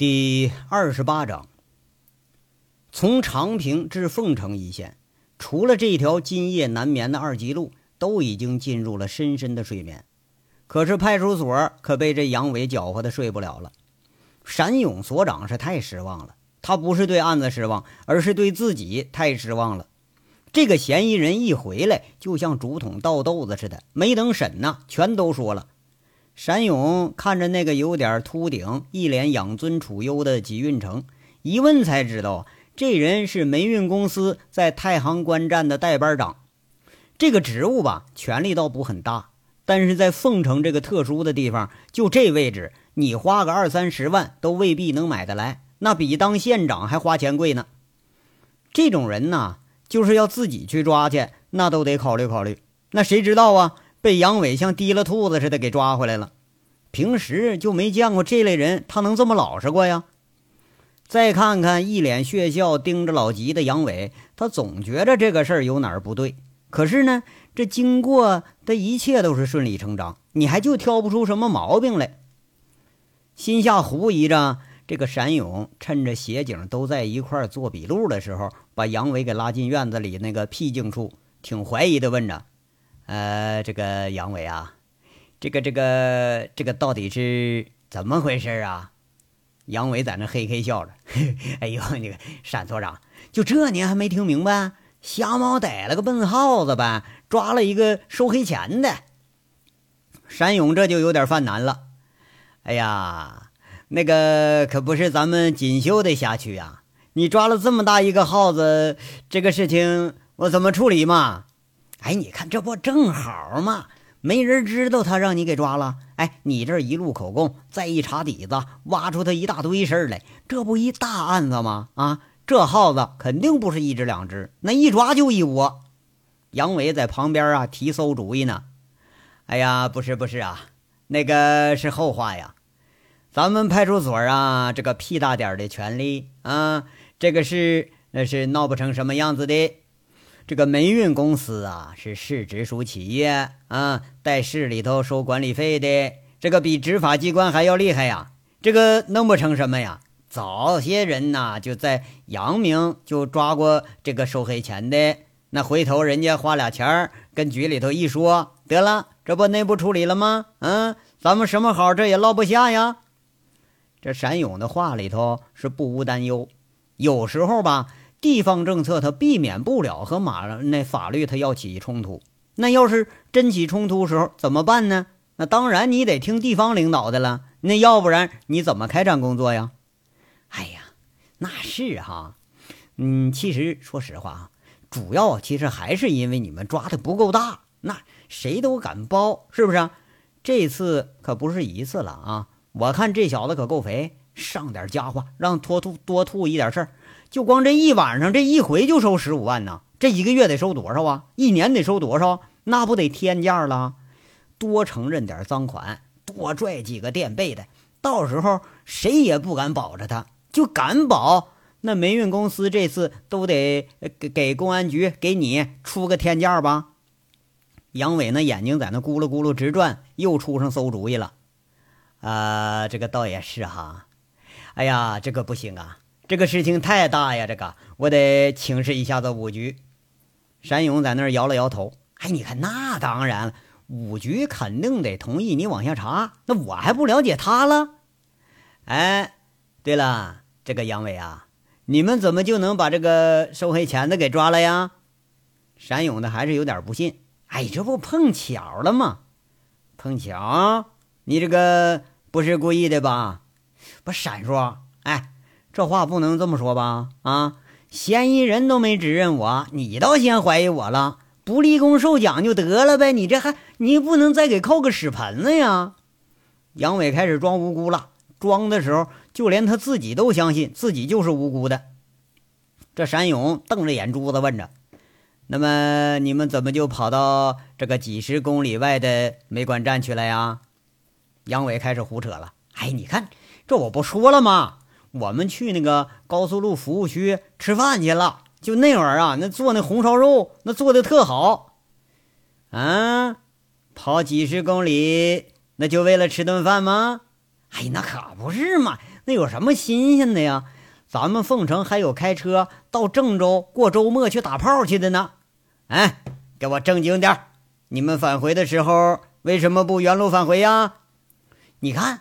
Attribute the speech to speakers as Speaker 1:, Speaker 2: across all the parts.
Speaker 1: 第二十八章，从长平至凤城一线，除了这条今夜难眠的二级路，都已经进入了深深的睡眠。可是派出所可被这杨伟搅和的睡不了了。闪勇所长是太失望了，他不是对案子失望，而是对自己太失望了。这个嫌疑人一回来，就像竹筒倒豆子似的，没等审呢，全都说了。闪勇看着那个有点秃顶、一脸养尊处优的纪运成，一问才知道，这人是煤运公司在太行关站的代班长。这个职务吧，权力倒不很大，但是在凤城这个特殊的地方，就这位置，你花个二三十万都未必能买得来，那比当县长还花钱贵呢。这种人呢，就是要自己去抓去，那都得考虑考虑。那谁知道啊？被杨伟像提了兔子似的给抓回来了，平时就没见过这类人，他能这么老实过呀？再看看一脸血笑盯着老吉的杨伟，他总觉着这个事儿有哪儿不对。可是呢，这经过的一切都是顺理成章，你还就挑不出什么毛病来。心下狐疑着，这个闪勇趁着协警都在一块做笔录的时候，把杨伟给拉进院子里那个僻静处，挺怀疑的问着。呃，这个杨伟啊，这个这个这个到底是怎么回事啊？杨伟在那嘿嘿笑着，哎呦，那个单所长，就这您还没听明白？瞎猫逮了个笨耗子呗，抓了一个收黑钱的。山勇这就有点犯难了。哎呀，那个可不是咱们锦绣的辖区呀，你抓了这么大一个耗子，这个事情我怎么处理嘛？哎，你看这不正好吗？没人知道他让你给抓了。哎，你这一路口供，再一查底子，挖出他一大堆事儿来，这不一大案子吗？啊，这耗子肯定不是一只两只，那一抓就一窝。杨伟在旁边啊提馊主意呢。哎呀，不是不是啊，那个是后话呀。咱们派出所啊，这个屁大点的权利啊，这个事那是闹不成什么样子的。这个煤运公司啊，是市直属企业啊，在市里头收管理费的，这个比执法机关还要厉害呀。这个弄不成什么呀？早些人呐，就在阳明就抓过这个收黑钱的，那回头人家花俩钱儿跟局里头一说，得了，这不内部处理了吗？嗯，咱们什么好这也落不下呀。这闪勇的话里头是不无担忧，有时候吧。地方政策它避免不了和马那法律它要起冲突，那要是真起冲突时候怎么办呢？那当然你得听地方领导的了，那要不然你怎么开展工作呀？哎呀，那是哈，嗯，其实说实话啊，主要其实还是因为你们抓的不够大，那谁都敢包，是不是？这次可不是一次了啊！我看这小子可够肥，上点家伙，让多吐多吐一点事儿。就光这一晚上，这一回就收十五万呢。这一个月得收多少啊？一年得收多少？那不得天价了？多承认点赃款，多拽几个垫背的，到时候谁也不敢保着他，就敢保那煤运公司这次都得给给公安局给你出个天价吧？杨伟那眼睛在那咕噜咕噜直转，又出上馊主意了。啊，这个倒也是哈。哎呀，这个不行啊。这个事情太大呀，这个我得请示一下子五局。山勇在那儿摇了摇头。哎，你看，那当然了，五局肯定得同意你往下查。那我还不了解他了？哎，对了，这个杨伟啊，你们怎么就能把这个收黑钱的给抓了呀？山勇的还是有点不信。哎，这不碰巧了吗？碰巧？你这个不是故意的吧？不，闪叔，哎。这话不能这么说吧？啊，嫌疑人都没指认我，你倒先怀疑我了。不立功受奖就得了呗，你这还你不能再给扣个屎盆子呀？杨伟开始装无辜了，装的时候就连他自己都相信自己就是无辜的。这山勇瞪着眼珠子问着：“那么你们怎么就跑到这个几十公里外的煤管站去了呀？”杨伟开始胡扯了：“哎，你看这我不说了吗？”我们去那个高速路服务区吃饭去了，就那会儿啊，那做那红烧肉那做的特好，啊，跑几十公里那就为了吃顿饭吗？哎，那可不是嘛，那有什么新鲜的呀？咱们凤城还有开车到郑州过周末去打炮去的呢。哎，给我正经点你们返回的时候为什么不原路返回呀？你看，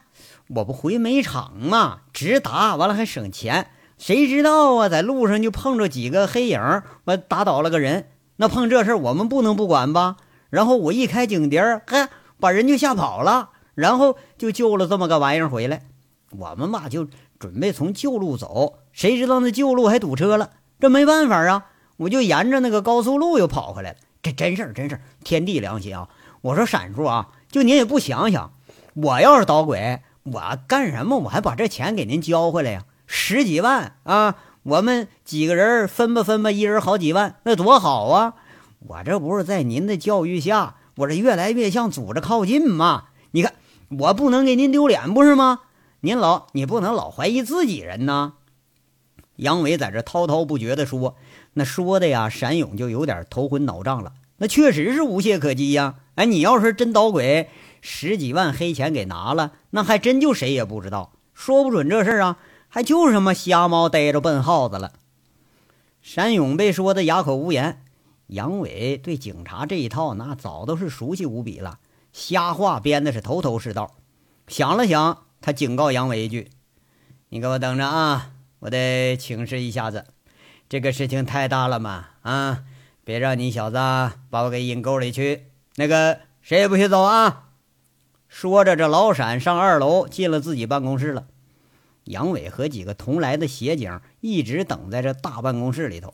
Speaker 1: 我不回煤场吗？直达完了还省钱。谁知道啊，在路上就碰着几个黑影，我打倒了个人。那碰这事我们不能不管吧？然后我一开警笛儿，嘿，把人就吓跑了，然后就救了这么个玩意儿回来。我们吧就准备从旧路走，谁知道那旧路还堵车了，这没办法啊，我就沿着那个高速路又跑回来了。这真事儿，真事儿，天地良心啊！我说闪叔啊，就您也不想想，我要是捣鬼，我干什么？我还把这钱给您交回来呀？十几万啊！我们几个人分吧分吧，一人好几万，那多好啊！我这不是在您的教育下，我这越来越向组织靠近吗？你看，我不能给您丢脸，不是吗？您老，你不能老怀疑自己人呐。杨伟在这滔滔不绝地说，那说的呀，闪勇就有点头昏脑胀了。那确实是无懈可击呀！哎，你要是真捣鬼，十几万黑钱给拿了，那还真就谁也不知道，说不准这事儿啊。还就是什么瞎猫逮着笨耗子了。山勇被说的哑口无言。杨伟对警察这一套那早都是熟悉无比了，瞎话编的是头头是道。想了想，他警告杨伟一句：“你给我等着啊，我得请示一下子。这个事情太大了嘛，啊，别让你小子把我给引沟里去。那个谁也不许走啊！”说着，这老闪上二楼进了自己办公室了。杨伟和几个同来的协警一直等在这大办公室里头。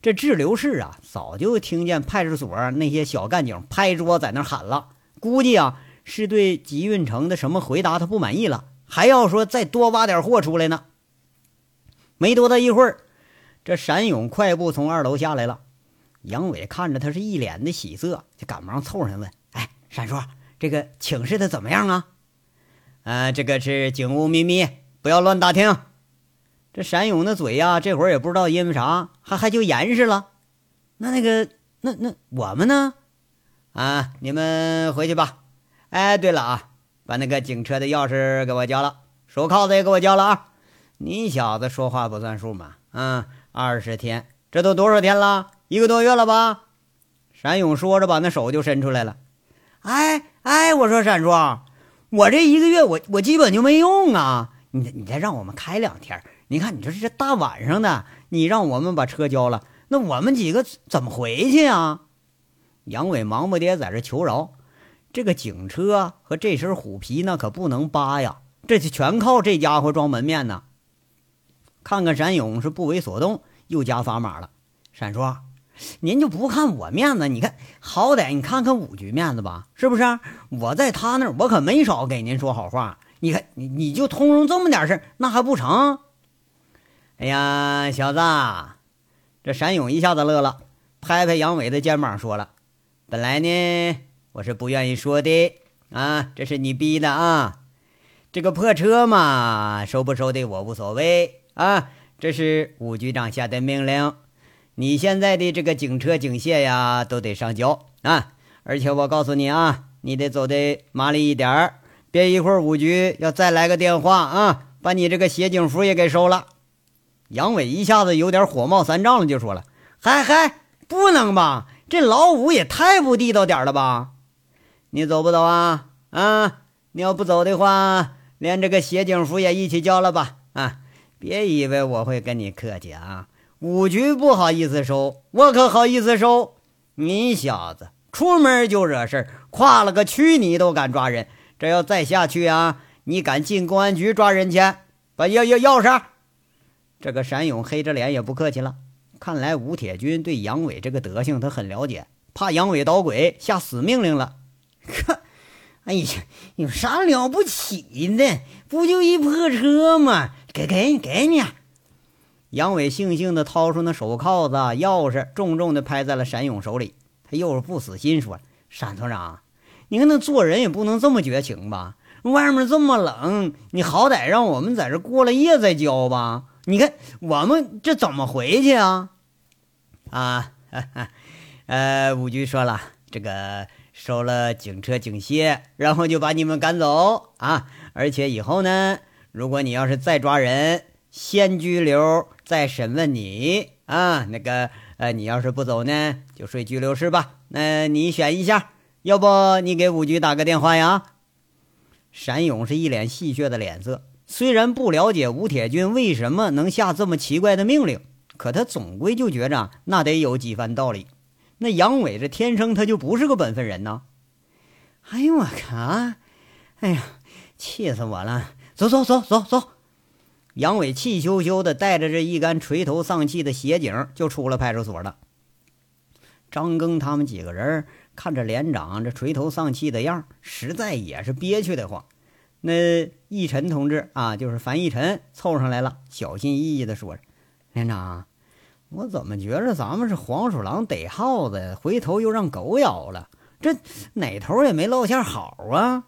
Speaker 1: 这滞留室啊，早就听见派出所那些小干警拍桌在那喊了，估计啊是对吉运城的什么回答他不满意了，还要说再多挖点货出来呢。没多大一会儿，这闪勇快步从二楼下来了。杨伟看着他是一脸的喜色，就赶忙凑上问：“哎，闪叔，这个请示的怎么样啊？”“啊，这个是警务秘密。”不要乱打听，这闪勇的嘴呀，这会儿也不知道因为啥，还还就严实了。那那个，那那我们呢？啊，你们回去吧。哎，对了啊，把那个警车的钥匙给我交了，手铐子也给我交了啊。你小子说话不算数嘛？嗯，二十天，这都多少天了？一个多月了吧？闪勇说着，把那手就伸出来了。哎哎，我说闪叔，我这一个月，我我基本就没用啊。你你再让我们开两天，你看你说这大晚上的，你让我们把车交了，那我们几个怎么回去啊？杨伟忙不迭在这求饶，这个警车和这身虎皮那可不能扒呀，这就全靠这家伙装门面呢。看看闪勇是不为所动，又加砝码了。闪叔，您就不看我面子？你看好歹你看看五局面子吧，是不是？我在他那儿，我可没少给您说好话。你看，你你就通融这么点事儿，那还不成？哎呀，小子，这闪勇一下子乐了，拍拍杨伟的肩膀，说了：“本来呢，我是不愿意说的啊，这是你逼的啊。这个破车嘛，收不收的我无所谓啊，这是武局长下的命令。你现在的这个警车、警械呀，都得上交啊。而且我告诉你啊，你得走的麻利一点儿。”别一会儿五局要再来个电话啊，把你这个协警服也给收了。杨伟一下子有点火冒三丈了，就说了：“嗨嗨，不能吧？这老五也太不地道点了吧？你走不走啊？啊，你要不走的话，连这个协警服也一起交了吧？啊，别以为我会跟你客气啊！五局不好意思收，我可好意思收。你小子出门就惹事儿，跨了个区你都敢抓人。”这要再下去啊！你敢进公安局抓人去？把钥钥钥匙！这个闪勇黑着脸也不客气了。看来吴铁军对杨伟这个德行他很了解，怕杨伟捣鬼，下死命令了。呵，哎呀，有啥了不起的？不就一破车吗？给给给你！杨伟悻悻地掏出那手铐子、钥匙，重重地拍在了闪勇手里。他又是不死心，说：“闪团长。”你看，那做人也不能这么绝情吧？外面这么冷，你好歹让我们在这过了夜再交吧。你看我们这怎么回去啊？啊，哈 哈呃，五局说了，这个收了警车警械，然后就把你们赶走啊。而且以后呢，如果你要是再抓人，先拘留，再审问你啊。那个，呃，你要是不走呢，就睡拘留室吧。那你选一下，要不你给五局打个电话呀？闪勇是一脸戏谑的脸色，虽然不了解吴铁军为什么能下这么奇怪的命令，可他总归就觉着那得有几番道理。那杨伟这天生他就不是个本分人呢。哎呦我靠！哎呀，气死我了！走走走走走！杨伟气羞羞的带着这一干垂头丧气的协警就出了派出所了。张庚他们几个人看着连长这垂头丧气的样实在也是憋屈的慌。那义臣同志啊，就是樊义臣凑上来了，小心翼翼的说着：“连长，我怎么觉着咱们是黄鼠狼逮耗子，回头又让狗咬了？这哪头也没落下好啊！”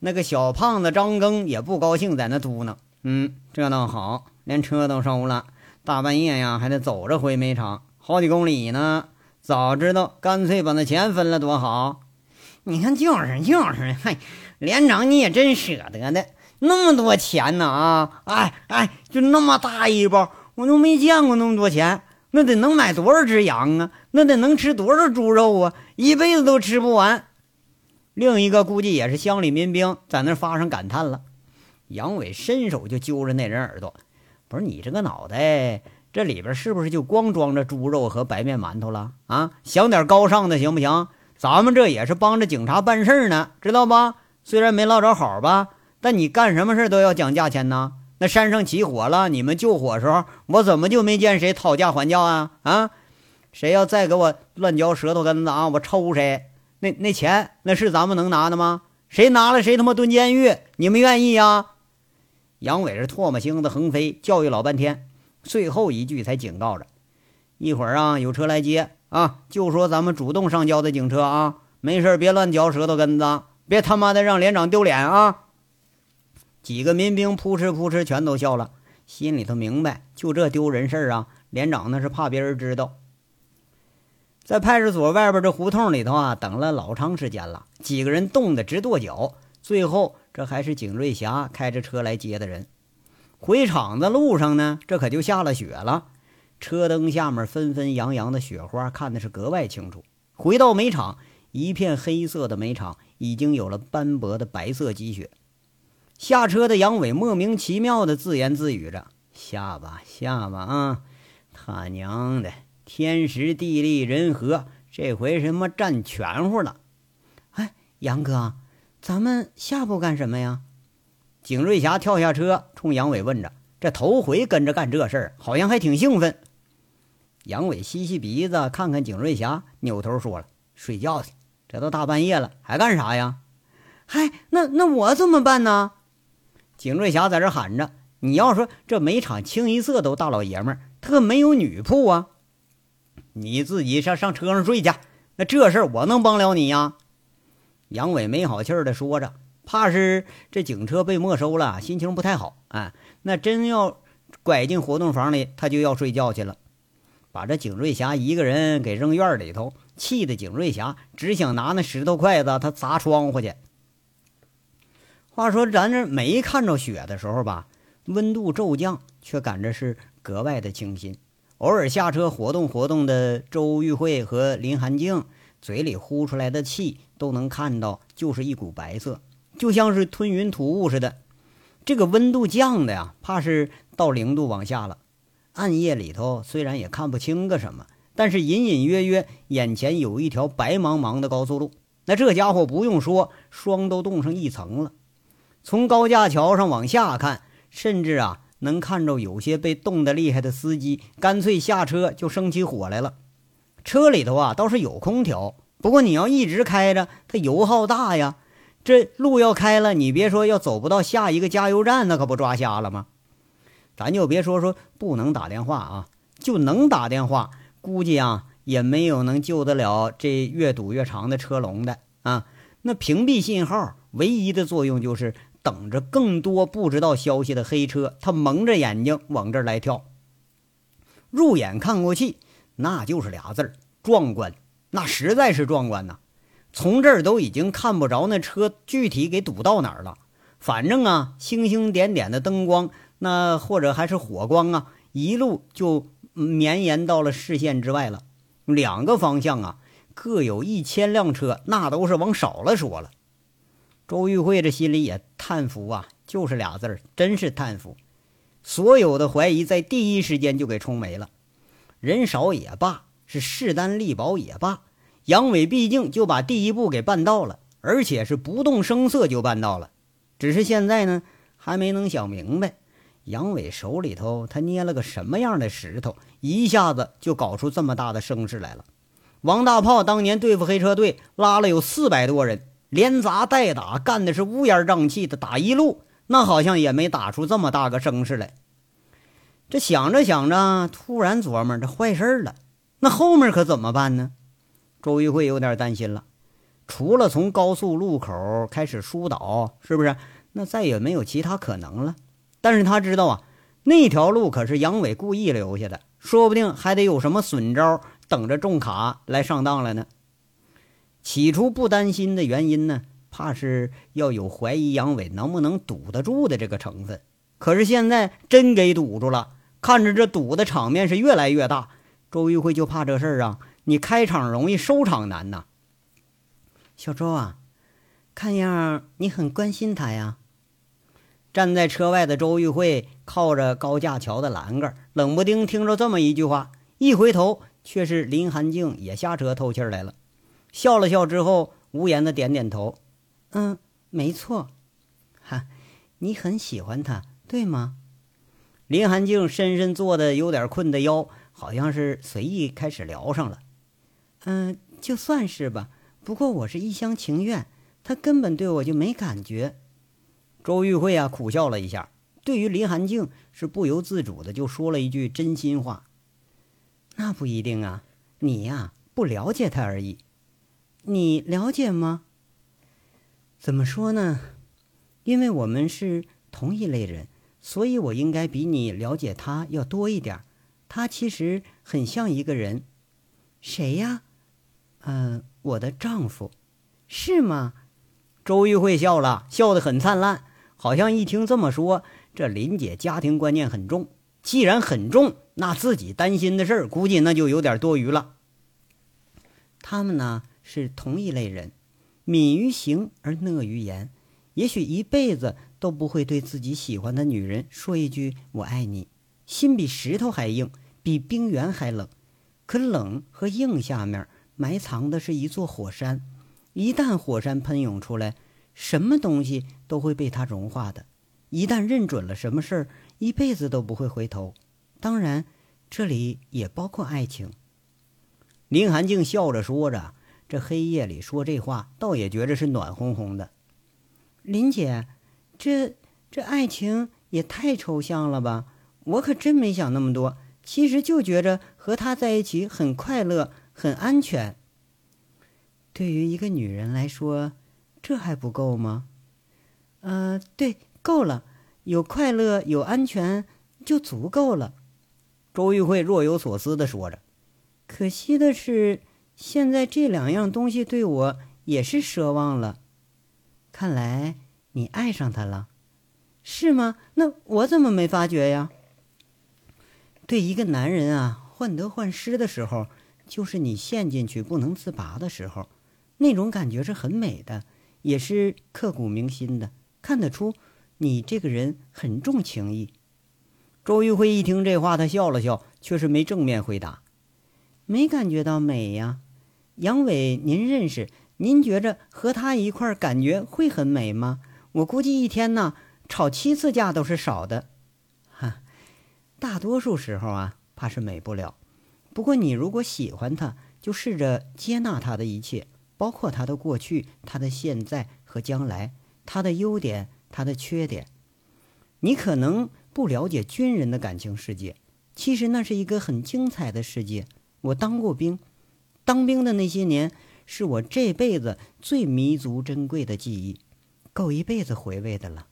Speaker 1: 那个小胖子张庚也不高兴，在那嘟囔：“嗯，这倒好，连车都收了，大半夜呀还得走着回煤场，好几公里呢。早知道，干脆把那钱分了多好。你看，就是就是，嗨，连长你也真舍得的，那么多钱呢啊！哎哎，就那么大一包，我都没见过那么多钱，那得能买多少只羊啊？那得能吃多少猪肉啊？一辈子都吃不完。”另一个估计也是乡里民兵，在那发生感叹了。杨伟伸手就揪着那人耳朵：“不是你这个脑袋，这里边是不是就光装着猪肉和白面馒头了啊？想点高尚的行不行？咱们这也是帮着警察办事呢，知道吧？虽然没捞着好吧，但你干什么事都要讲价钱呢。那山上起火了，你们救火时候，我怎么就没见谁讨价还价啊？啊？谁要再给我乱嚼舌头根子啊，我抽谁！”那那钱那是咱们能拿的吗？谁拿了谁他妈蹲监狱！你们愿意呀？杨伟是唾沫星子横飞，教育老半天，最后一句才警告着：一会儿啊，有车来接啊，就说咱们主动上交的警车啊，没事别乱嚼舌头根子，别他妈的让连长丢脸啊！几个民兵扑哧扑哧全都笑了，心里头明白，就这丢人事啊，连长那是怕别人知道。在派出所外边这胡同里头啊，等了老长时间了，几个人冻得直跺脚。最后，这还是景瑞霞开着车来接的人。回厂子路上呢，这可就下了雪了，车灯下面纷纷扬扬的雪花，看的是格外清楚。回到煤场，一片黑色的煤场已经有了斑驳的白色积雪。下车的杨伟莫名其妙的自言自语着：“下吧，下吧啊，他娘的！”天时地利人和，这回什么占全乎了？哎，杨哥，咱们下步干什么呀？景瑞霞跳下车，冲杨伟问着：“这头回跟着干这事儿，好像还挺兴奋。”杨伟吸吸鼻子，看看景瑞霞，扭头说了：“睡觉去，这都大半夜了，还干啥呀？”“嗨，那那我怎么办呢？”景瑞霞在这喊着：“你要说这每场清一色都大老爷们儿，他可没有女铺啊。”你自己上上车上睡去，那这事儿我能帮了你呀？杨伟没好气儿的说着，怕是这警车被没收了，心情不太好。啊。那真要拐进活动房里，他就要睡觉去了，把这景瑞霞一个人给扔院里头，气得景瑞霞只想拿那石头筷子他砸窗户去。话说咱这没看着雪的时候吧，温度骤降，却感着是格外的清新。偶尔下车活动活动的周玉慧和林寒静，嘴里呼出来的气都能看到，就是一股白色，就像是吞云吐雾似的。这个温度降的呀，怕是到零度往下了。暗夜里头虽然也看不清个什么，但是隐隐约约眼前有一条白茫茫的高速路。那这家伙不用说，霜都冻上一层了。从高架桥上往下看，甚至啊。能看着有些被冻得厉害的司机，干脆下车就生起火来了。车里头啊倒是有空调，不过你要一直开着，它油耗大呀。这路要开了，你别说要走不到下一个加油站，那可不抓瞎了吗？咱就别说说不能打电话啊，就能打电话，估计啊也没有能救得了这越堵越长的车龙的啊。那屏蔽信号唯一的作用就是。等着更多不知道消息的黑车，他蒙着眼睛往这儿来跳。入眼看过去，那就是俩字儿：壮观。那实在是壮观呐！从这儿都已经看不着那车具体给堵到哪儿了。反正啊，星星点点的灯光，那或者还是火光啊，一路就绵延到了视线之外了。两个方向啊，各有一千辆车，那都是往少了说了。周玉慧这心里也叹服啊，就是俩字儿，真是叹服。所有的怀疑在第一时间就给冲没了。人少也罢，是势单力薄也罢，杨伟毕竟就把第一步给办到了，而且是不动声色就办到了。只是现在呢，还没能想明白，杨伟手里头他捏了个什么样的石头，一下子就搞出这么大的声势来了。王大炮当年对付黑车队，拉了有四百多人，连砸带打，干的是乌烟瘴气的，打一路。那好像也没打出这么大个声势来。这想着想着，突然琢磨这坏事了。那后面可怎么办呢？周玉慧有点担心了。除了从高速路口开始疏导，是不是？那再也没有其他可能了。但是他知道啊，那条路可是杨伟故意留下的，说不定还得有什么损招等着重卡来上当了呢。起初不担心的原因呢？怕是要有怀疑杨伟能不能堵得住的这个成分，可是现在真给堵住了，看着这赌的场面是越来越大。周玉慧就怕这事儿啊，你开场容易收场难呐。小周啊，看样你很关心他呀。站在车外的周玉慧靠着高架桥的栏杆，冷不丁听着这么一句话，一回头却是林寒静也下车透气来了，笑了笑之后，无言的点点头。嗯，没错，哈，你很喜欢他，对吗？林寒静深深坐的有点困的腰，好像是随意开始聊上了。嗯，就算是吧，不过我是一厢情愿，他根本对我就没感觉。周玉慧啊，苦笑了一下，对于林寒静是不由自主的就说了一句真心话。那不一定啊，你呀不了解他而已，你了解吗？怎么说呢？因为我们是同一类人，所以我应该比你了解他要多一点。他其实很像一个人，谁呀？嗯，我的丈夫，是吗？周玉慧笑了，笑得很灿烂，好像一听这么说，这林姐家庭观念很重。既然很重，那自己担心的事儿，估计那就有点多余了。他们呢，是同一类人。敏于行而讷于言，也许一辈子都不会对自己喜欢的女人说一句“我爱你”。心比石头还硬，比冰原还冷。可冷和硬下面埋藏的是一座火山，一旦火山喷涌出来，什么东西都会被它融化的。一旦认准了什么事儿，一辈子都不会回头。当然，这里也包括爱情。林寒静笑着说着。这黑夜里说这话，倒也觉着是暖烘烘的。林姐，这这爱情也太抽象了吧？我可真没想那么多。其实就觉着和他在一起很快乐，很安全。对于一个女人来说，这还不够吗？呃，对，够了。有快乐，有安全，就足够了。周玉慧若有所思的说着。可惜的是。现在这两样东西对我也是奢望了，看来你爱上他了，是吗？那我怎么没发觉呀？对一个男人啊，患得患失的时候，就是你陷进去不能自拔的时候，那种感觉是很美的，也是刻骨铭心的，看得出你这个人很重情义。周玉辉一听这话，他笑了笑，却是没正面回答，没感觉到美呀。杨伟，您认识？您觉着和他一块儿感觉会很美吗？我估计一天呢吵七次架都是少的。哈，大多数时候啊，怕是美不了。不过你如果喜欢他，就试着接纳他的一切，包括他的过去、他的现在和将来，他的优点、他的缺点。你可能不了解军人的感情世界，其实那是一个很精彩的世界。我当过兵。当兵的那些年，是我这辈子最弥足珍贵的记忆，够一辈子回味的了。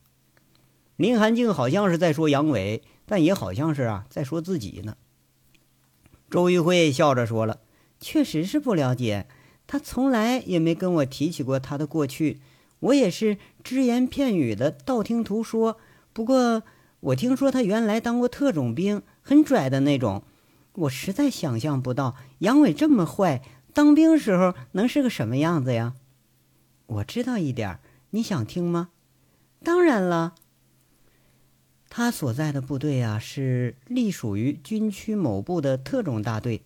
Speaker 1: 林寒静好像是在说杨伟，但也好像是啊在说自己呢。周玉慧笑着说了：“确实是不了解，他从来也没跟我提起过他的过去。我也是只言片语的道听途说。不过我听说他原来当过特种兵，很拽的那种。我实在想象不到杨伟这么坏，当兵时候能是个什么样子呀？我知道一点，你想听吗？当然了。他所在的部队啊，是隶属于军区某部的特种大队。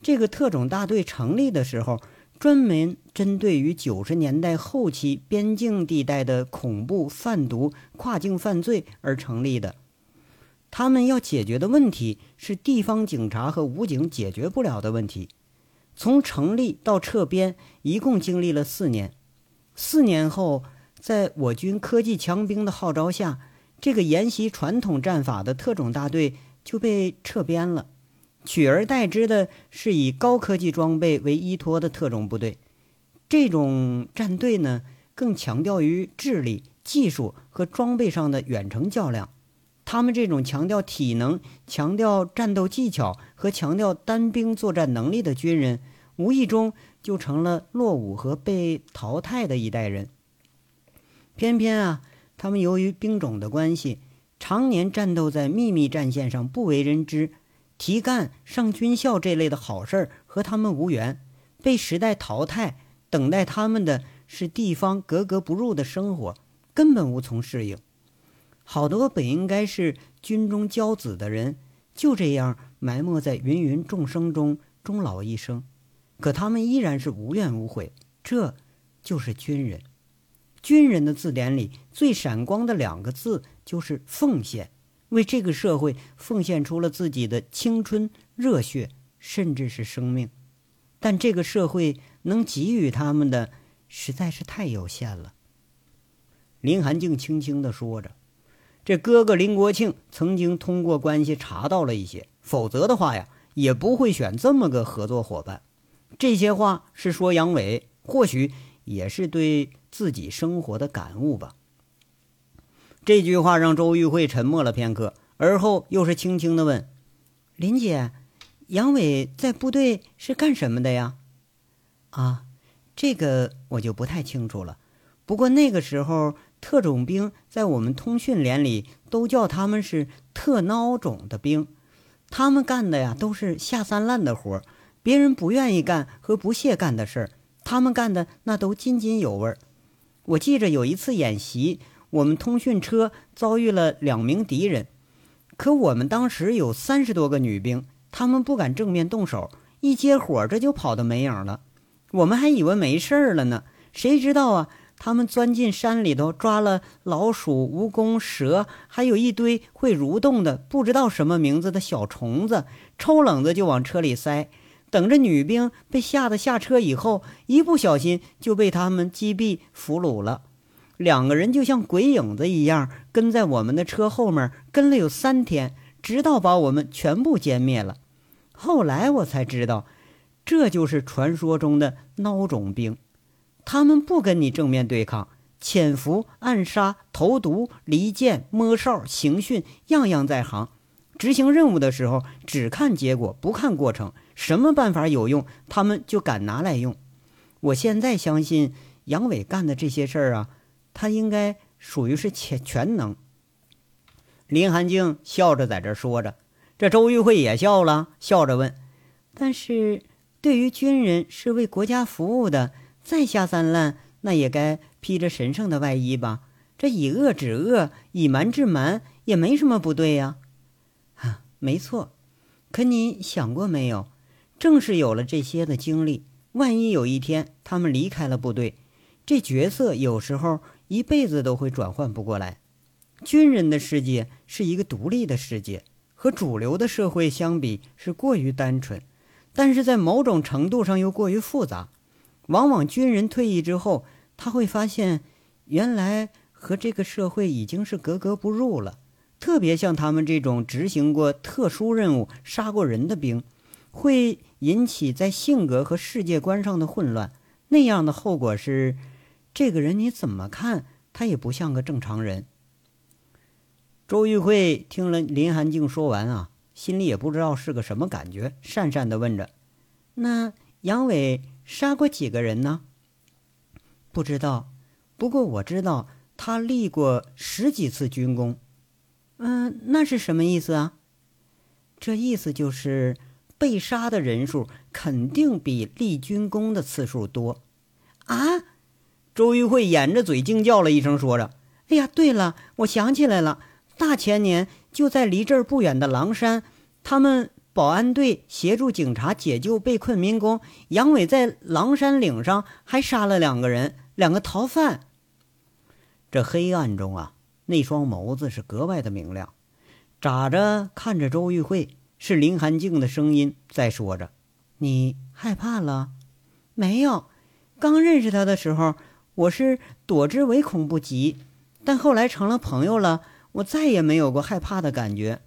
Speaker 1: 这个特种大队成立的时候，专门针对于九十年代后期边境地带的恐怖、贩毒、跨境犯罪而成立的。他们要解决的问题是地方警察和武警解决不了的问题。从成立到撤编，一共经历了四年。四年后，在我军科技强兵的号召下，这个沿袭传统战法的特种大队就被撤编了，取而代之的是以高科技装备为依托的特种部队。这种战队呢，更强调于智力、技术和装备上的远程较量。他们这种强调体能、强调战斗技巧和强调单兵作战能力的军人，无意中就成了落伍和被淘汰的一代人。偏偏啊。他们由于兵种的关系，常年战斗在秘密战线上，不为人知。提干、上军校这类的好事儿和他们无缘，被时代淘汰。等待他们的是地方格格不入的生活，根本无从适应。好多本应该是军中骄子的人，就这样埋没在芸芸众生中，终老一生。可他们依然是无怨无悔。这，就是军人。军人的字典里最闪光的两个字就是奉献，为这个社会奉献出了自己的青春、热血，甚至是生命。但这个社会能给予他们的实在是太有限了。林寒静轻轻地说着：“这哥哥林国庆曾经通过关系查到了一些，否则的话呀，也不会选这么个合作伙伴。”这些话是说杨伟，或许也是对。自己生活的感悟吧。这句话让周玉慧沉默了片刻，而后又是轻轻的问：“林姐，杨伟在部队是干什么的呀？”“啊，这个我就不太清楚了。不过那个时候，特种兵在我们通讯连里都叫他们是特孬种的兵，他们干的呀都是下三滥的活别人不愿意干和不屑干的事儿，他们干的那都津津有味儿。”我记着有一次演习，我们通讯车遭遇了两名敌人，可我们当时有三十多个女兵，他们不敢正面动手，一接火这就跑得没影了。我们还以为没事儿了呢，谁知道啊，他们钻进山里头，抓了老鼠、蜈蚣、蛇，还有一堆会蠕动的不知道什么名字的小虫子，抽冷子就往车里塞。等着女兵被吓得下车以后，一不小心就被他们击毙俘虏了。两个人就像鬼影子一样跟在我们的车后面，跟了有三天，直到把我们全部歼灭了。后来我才知道，这就是传说中的孬种兵。他们不跟你正面对抗，潜伏、暗杀、投毒、离间、摸哨、刑讯，样样在行。执行任务的时候，只看结果，不看过程。什么办法有用，他们就敢拿来用。我现在相信杨伟干的这些事儿啊，他应该属于是全全能。林寒静笑着在这说着，这周玉慧也笑了，笑着问：“但是对于军人是为国家服务的，再下三滥，那也该披着神圣的外衣吧？这以恶止恶，以蛮治蛮，也没什么不对呀。”啊，没错。可你想过没有？正是有了这些的经历，万一有一天他们离开了部队，这角色有时候一辈子都会转换不过来。军人的世界是一个独立的世界，和主流的社会相比是过于单纯，但是在某种程度上又过于复杂。往往军人退役之后，他会发现，原来和这个社会已经是格格不入了。特别像他们这种执行过特殊任务、杀过人的兵。会引起在性格和世界观上的混乱，那样的后果是，这个人你怎么看他也不像个正常人。周玉慧听了林寒静说完啊，心里也不知道是个什么感觉，讪讪的问着：“那杨伟杀过几个人呢？”不知道，不过我知道他立过十几次军功。嗯，那是什么意思啊？这意思就是被杀的人数肯定比立军功的次数多。啊！周玉慧掩着嘴惊叫了一声，说着：“哎呀，对了，我想起来了，大前年就在离这儿不远的狼山，他们保安队协助警察解救被困民工，杨伟在狼山岭上还杀了两个人，两个逃犯。这黑暗中啊，那双眸子是格外的明亮，眨着看着周玉慧，是林寒静的声音在说着：“你害怕了？没有，刚认识他的时候。”我是躲之唯恐不及，但后来成了朋友了，我再也没有过害怕的感觉。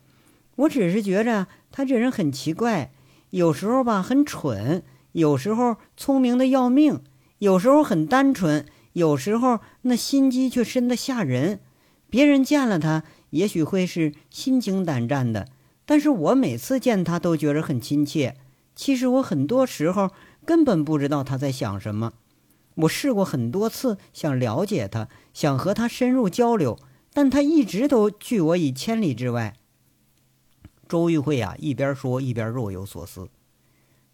Speaker 1: 我只是觉着他这人很奇怪，有时候吧很蠢，有时候聪明的要命，有时候很单纯，有时候那心机却深得吓人。别人见了他，也许会是心惊胆战的，但是我每次见他都觉得很亲切。其实我很多时候根本不知道他在想什么。我试过很多次想了解他，想和他深入交流，但他一直都拒我以千里之外。周玉慧啊，一边说一边若有所思。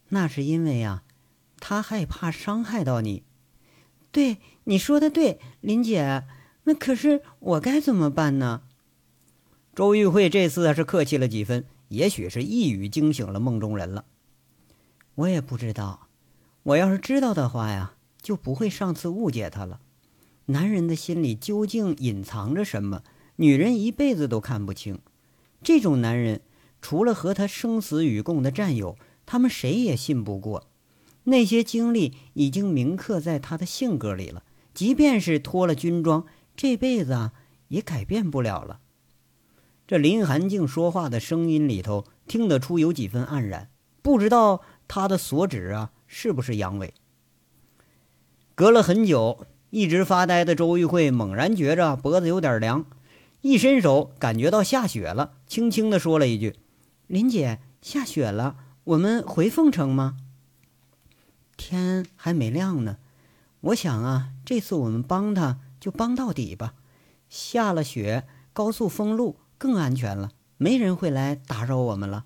Speaker 1: 那是因为呀，他害怕伤害到你。对，你说的对，林姐。那可是我该怎么办呢？周玉慧这次是客气了几分，也许是一语惊醒了梦中人了。我也不知道，我要是知道的话呀。就不会上次误解他了。男人的心里究竟隐藏着什么，女人一辈子都看不清。这种男人，除了和他生死与共的战友，他们谁也信不过。那些经历已经铭刻在他的性格里了，即便是脱了军装，这辈子啊也改变不了了。这林寒静说话的声音里头听得出有几分黯然，不知道他的所指啊是不是杨伟。隔了很久，一直发呆的周玉慧猛然觉着脖子有点凉，一伸手感觉到下雪了，轻轻地说了一句：“林姐，下雪了，我们回凤城吗？”天还没亮呢，我想啊，这次我们帮他就帮到底吧。下了雪，高速封路更安全了，没人会来打扰我们了。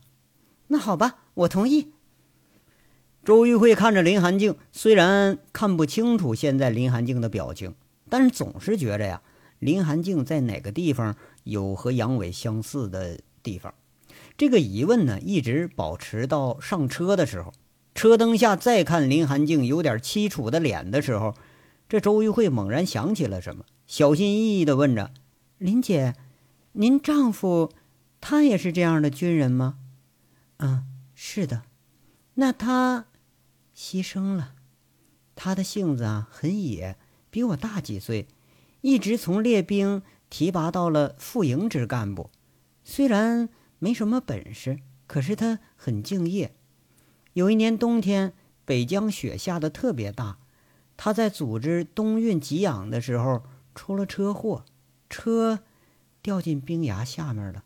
Speaker 1: 那好吧，我同意。周玉慧看着林寒静，虽然看不清楚现在林寒静的表情，但是总是觉着呀，林寒静在哪个地方有和杨伟相似的地方。这个疑问呢，一直保持到上车的时候，车灯下再看林寒静有点凄楚的脸的时候，这周玉慧猛然想起了什么，小心翼翼地问着：“林姐，您丈夫他也是这样的军人吗？”“嗯，是的。那他？”牺牲了，他的性子啊很野，比我大几岁，一直从列兵提拔到了副营职干部。虽然没什么本事，可是他很敬业。有一年冬天，北疆雪下的特别大，他在组织冬运给养的时候出了车祸，车掉进冰崖下面了，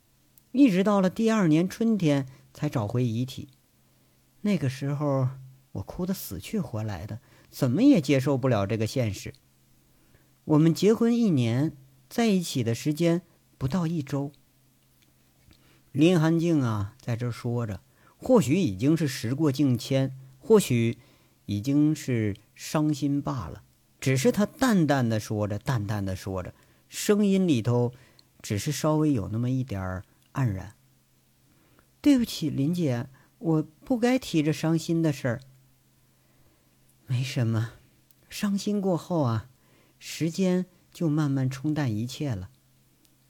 Speaker 1: 一直到了第二年春天才找回遗体。那个时候。我哭得死去活来的，怎么也接受不了这个现实。我们结婚一年，在一起的时间不到一周。林寒静啊，在这说着，或许已经是时过境迁，或许已经是伤心罢了。只是他淡淡的说着，淡淡的说着，声音里头只是稍微有那么一点儿黯然。对不起，林姐，我不该提这伤心的事儿。没什么，伤心过后啊，时间就慢慢冲淡一切了。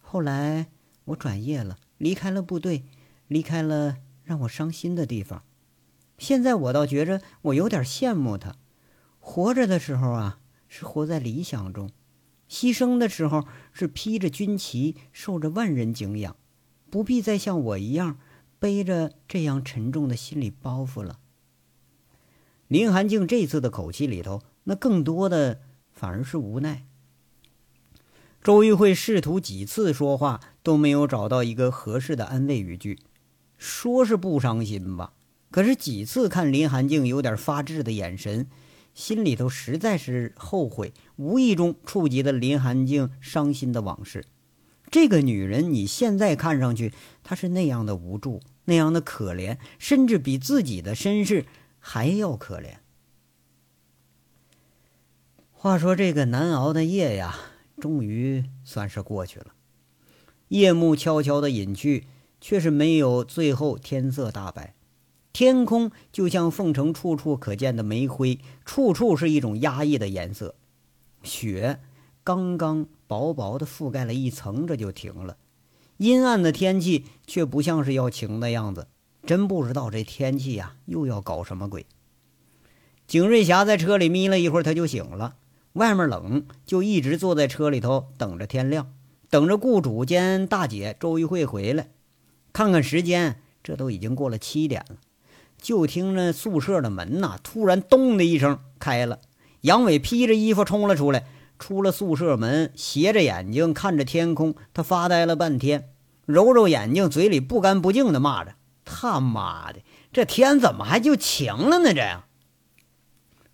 Speaker 1: 后来我转业了，离开了部队，离开了让我伤心的地方。现在我倒觉着我有点羡慕他，活着的时候啊是活在理想中，牺牲的时候是披着军旗，受着万人敬仰，不必再像我一样背着这样沉重的心理包袱了。林寒静这次的口气里头，那更多的反而是无奈。周玉慧试图几次说话，都没有找到一个合适的安慰语句。说是不伤心吧，可是几次看林寒静有点发滞的眼神，心里头实在是后悔，无意中触及了林寒静伤心的往事。这个女人，你现在看上去，她是那样的无助，那样的可怜，甚至比自己的身世还要可怜。话说，这个难熬的夜呀，终于算是过去了。夜幕悄悄的隐去，却是没有最后天色大白。天空就像凤城处处可见的煤灰，处处是一种压抑的颜色。雪刚刚薄薄的覆盖了一层，这就停了。阴暗的天气却不像是要晴的样子，真不知道这天气呀又要搞什么鬼。景瑞霞在车里眯了一会儿，他就醒了。外面冷，就一直坐在车里头等着天亮，等着雇主兼大姐周玉慧回来。看看时间，这都已经过了七点了。就听那宿舍的门呐，突然“咚”的一声开了。杨伟披着衣服冲了出来，出了宿舍门，斜着眼睛看着天空，他发呆了半天，揉揉眼睛，嘴里不干不净的骂着：“他妈的，这天怎么还就晴了呢？这样。”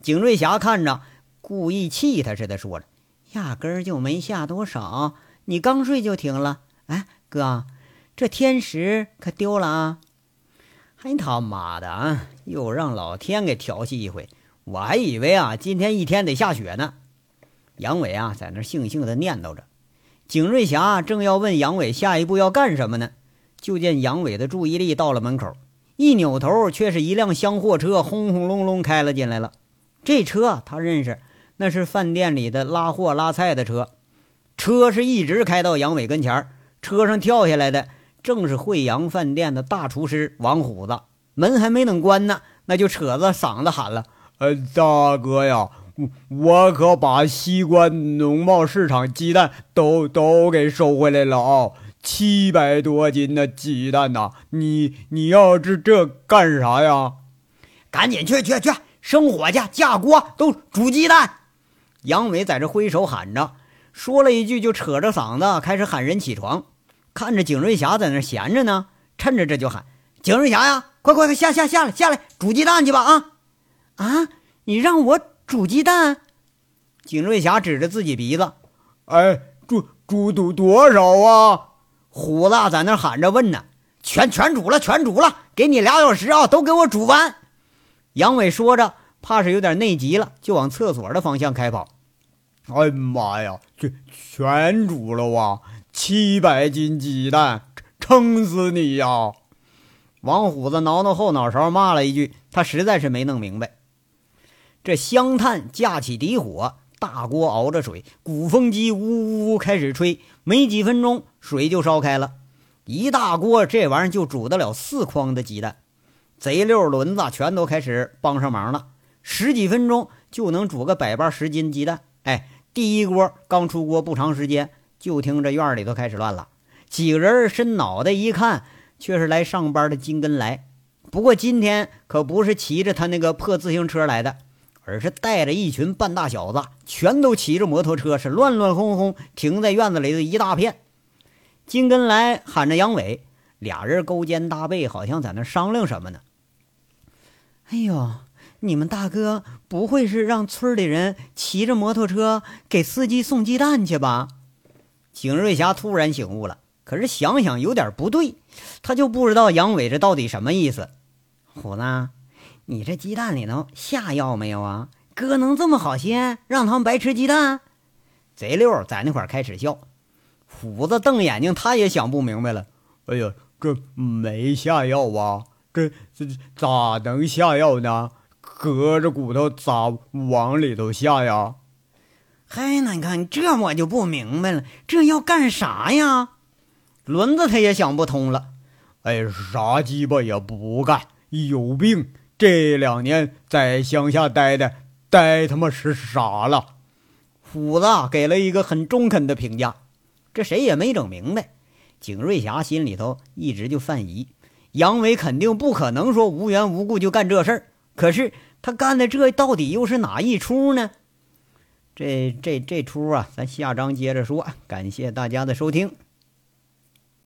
Speaker 1: 景瑞霞看着，故意气他似的说着：“压根儿就没下多少，你刚睡就停了。哎，哥，这天时可丢了啊！”还他妈的啊！又让老天给调戏一回，我还以为啊，今天一天得下雪呢。杨伟啊，在那悻悻地念叨着。景瑞霞正要问杨伟下一步要干什么呢，就见杨伟的注意力到了门口，一扭头，却是一辆厢货车轰轰隆隆开了进来了。这车他认识，那是饭店里的拉货拉菜的车。车是一直开到杨伟跟前车上跳下来的。正是惠阳饭店的大厨师王虎子，门还没等关呢，那就扯着嗓子喊了：“
Speaker 2: 呃，大哥呀，我我可把西关农贸市场鸡蛋都都给收回来了啊，七百多斤的鸡蛋呐！你你要这这干啥呀？
Speaker 1: 赶紧去去去，生火去，架锅都煮鸡蛋。”杨伟在这挥手喊着，说了一句，就扯着嗓子开始喊人起床。看着景瑞霞在那闲着呢，趁着这就喊：“景瑞霞呀，快快快下下下来下来煮鸡蛋去吧！啊啊，你让我煮鸡蛋？”景瑞霞指着自己鼻子：“
Speaker 2: 哎，煮煮多多少啊？”
Speaker 1: 虎子在那喊着问呢：“全全煮了，全煮了，给你俩小时啊，都给我煮完。”杨伟说着，怕是有点内急了，就往厕所的方向开跑。
Speaker 2: “哎妈呀，全全煮了哇！”七百斤鸡蛋，撑死你呀！
Speaker 1: 王虎子挠挠后脑勺，骂了一句：“他实在是没弄明白。”这香炭架起底火，大锅熬着水，鼓风机呜呜呜开始吹，没几分钟水就烧开了，一大锅这玩意儿就煮得了四筐的鸡蛋。贼溜轮子全都开始帮上忙了，十几分钟就能煮个百八十斤鸡蛋。哎，第一锅刚出锅不长时间。就听这院里头开始乱了，几个人伸脑袋一看，却是来上班的金根来。不过今天可不是骑着他那个破自行车来的，而是带着一群半大小子，全都骑着摩托车，是乱乱哄哄停在院子里的一大片。金根来喊着杨伟，俩人勾肩搭背，好像在那商量什么呢。哎呦，你们大哥不会是让村里人骑着摩托车给司机送鸡蛋去吧？景瑞霞突然醒悟了，可是想想有点不对，他就不知道杨伟这到底什么意思。虎子，你这鸡蛋里头下药没有啊？哥能这么好心让他们白吃鸡蛋？贼溜在那块开始笑。虎子瞪眼睛，他也想不明白了。
Speaker 2: 哎呀，这没下药啊？这这咋能下药呢？隔着骨头咋往里头下呀？
Speaker 1: 嗨，那你看这我就不明白了，这要干啥呀？轮子他也想不通了。
Speaker 2: 哎，啥鸡巴也不干，有病！这两年在乡下待的，待他妈是傻了。
Speaker 1: 虎子给了一个很中肯的评价。这谁也没整明白。景瑞霞心里头一直就犯疑，杨伟肯定不可能说无缘无故就干这事儿。可是他干的这到底又是哪一出呢？这这这出啊，咱下章接着说。感谢大家的收听。